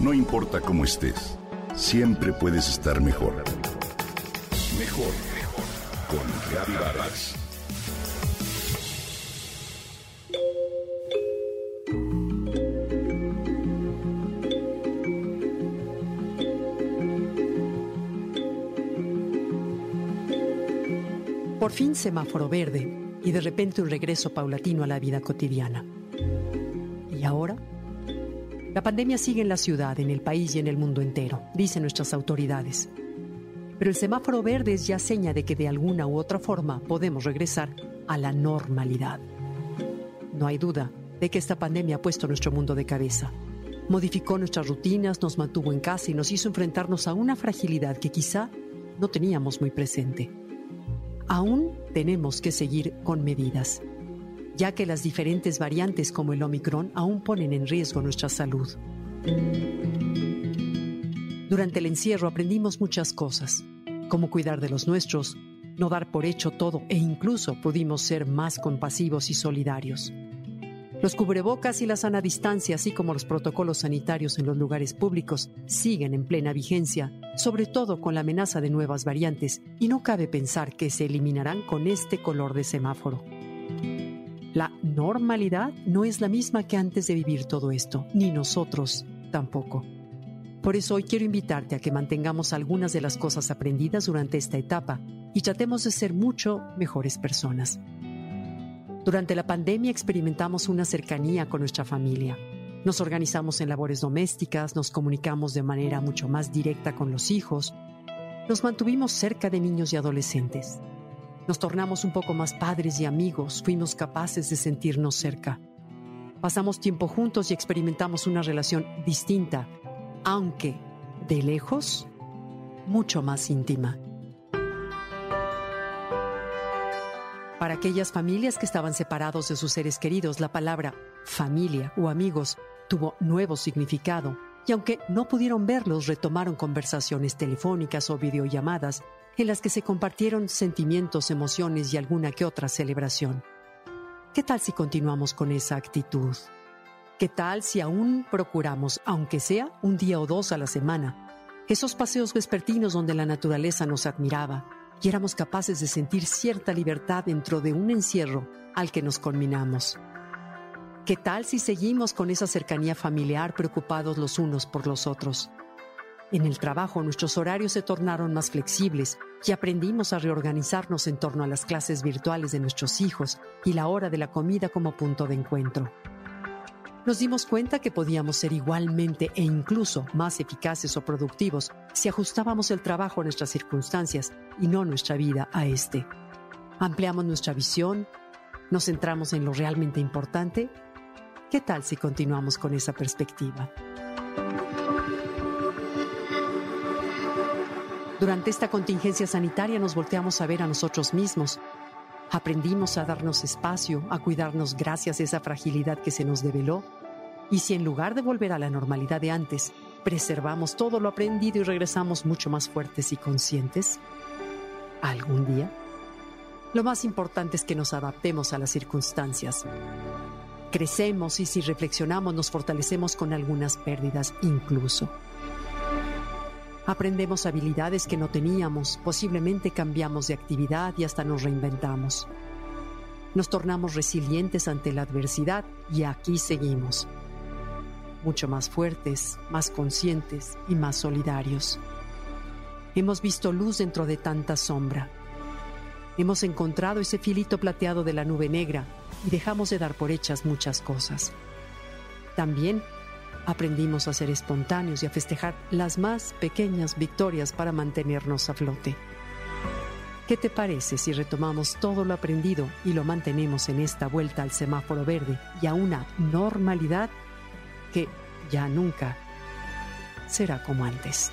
No importa cómo estés, siempre puedes estar mejor. Mejor, mejor. Con Reavivadas. Por fin semáforo verde y de repente un regreso paulatino a la vida cotidiana. ¿Y ahora? La pandemia sigue en la ciudad, en el país y en el mundo entero, dicen nuestras autoridades. Pero el semáforo verde es ya seña de que de alguna u otra forma podemos regresar a la normalidad. No hay duda de que esta pandemia ha puesto nuestro mundo de cabeza. Modificó nuestras rutinas, nos mantuvo en casa y nos hizo enfrentarnos a una fragilidad que quizá no teníamos muy presente. Aún tenemos que seguir con medidas ya que las diferentes variantes como el Omicron aún ponen en riesgo nuestra salud. Durante el encierro aprendimos muchas cosas, como cuidar de los nuestros, no dar por hecho todo e incluso pudimos ser más compasivos y solidarios. Los cubrebocas y la sana distancia, así como los protocolos sanitarios en los lugares públicos, siguen en plena vigencia, sobre todo con la amenaza de nuevas variantes, y no cabe pensar que se eliminarán con este color de semáforo. La normalidad no es la misma que antes de vivir todo esto, ni nosotros tampoco. Por eso hoy quiero invitarte a que mantengamos algunas de las cosas aprendidas durante esta etapa y tratemos de ser mucho mejores personas. Durante la pandemia experimentamos una cercanía con nuestra familia. Nos organizamos en labores domésticas, nos comunicamos de manera mucho más directa con los hijos, nos mantuvimos cerca de niños y adolescentes. Nos tornamos un poco más padres y amigos, fuimos capaces de sentirnos cerca. Pasamos tiempo juntos y experimentamos una relación distinta, aunque de lejos, mucho más íntima. Para aquellas familias que estaban separados de sus seres queridos, la palabra familia o amigos tuvo nuevo significado y aunque no pudieron verlos, retomaron conversaciones telefónicas o videollamadas en las que se compartieron sentimientos, emociones y alguna que otra celebración. ¿Qué tal si continuamos con esa actitud? ¿Qué tal si aún procuramos, aunque sea un día o dos a la semana, esos paseos vespertinos donde la naturaleza nos admiraba y éramos capaces de sentir cierta libertad dentro de un encierro al que nos conminamos? ¿Qué tal si seguimos con esa cercanía familiar preocupados los unos por los otros? En el trabajo nuestros horarios se tornaron más flexibles y aprendimos a reorganizarnos en torno a las clases virtuales de nuestros hijos y la hora de la comida como punto de encuentro. Nos dimos cuenta que podíamos ser igualmente e incluso más eficaces o productivos si ajustábamos el trabajo a nuestras circunstancias y no nuestra vida a este. Ampliamos nuestra visión, nos centramos en lo realmente importante. ¿Qué tal si continuamos con esa perspectiva? Durante esta contingencia sanitaria nos volteamos a ver a nosotros mismos. Aprendimos a darnos espacio, a cuidarnos gracias a esa fragilidad que se nos develó. Y si en lugar de volver a la normalidad de antes, preservamos todo lo aprendido y regresamos mucho más fuertes y conscientes, algún día, lo más importante es que nos adaptemos a las circunstancias. Crecemos y si reflexionamos nos fortalecemos con algunas pérdidas incluso. Aprendemos habilidades que no teníamos, posiblemente cambiamos de actividad y hasta nos reinventamos. Nos tornamos resilientes ante la adversidad y aquí seguimos. Mucho más fuertes, más conscientes y más solidarios. Hemos visto luz dentro de tanta sombra. Hemos encontrado ese filito plateado de la nube negra y dejamos de dar por hechas muchas cosas. También aprendimos a ser espontáneos y a festejar las más pequeñas victorias para mantenernos a flote. ¿Qué te parece si retomamos todo lo aprendido y lo mantenemos en esta vuelta al semáforo verde y a una normalidad que ya nunca será como antes?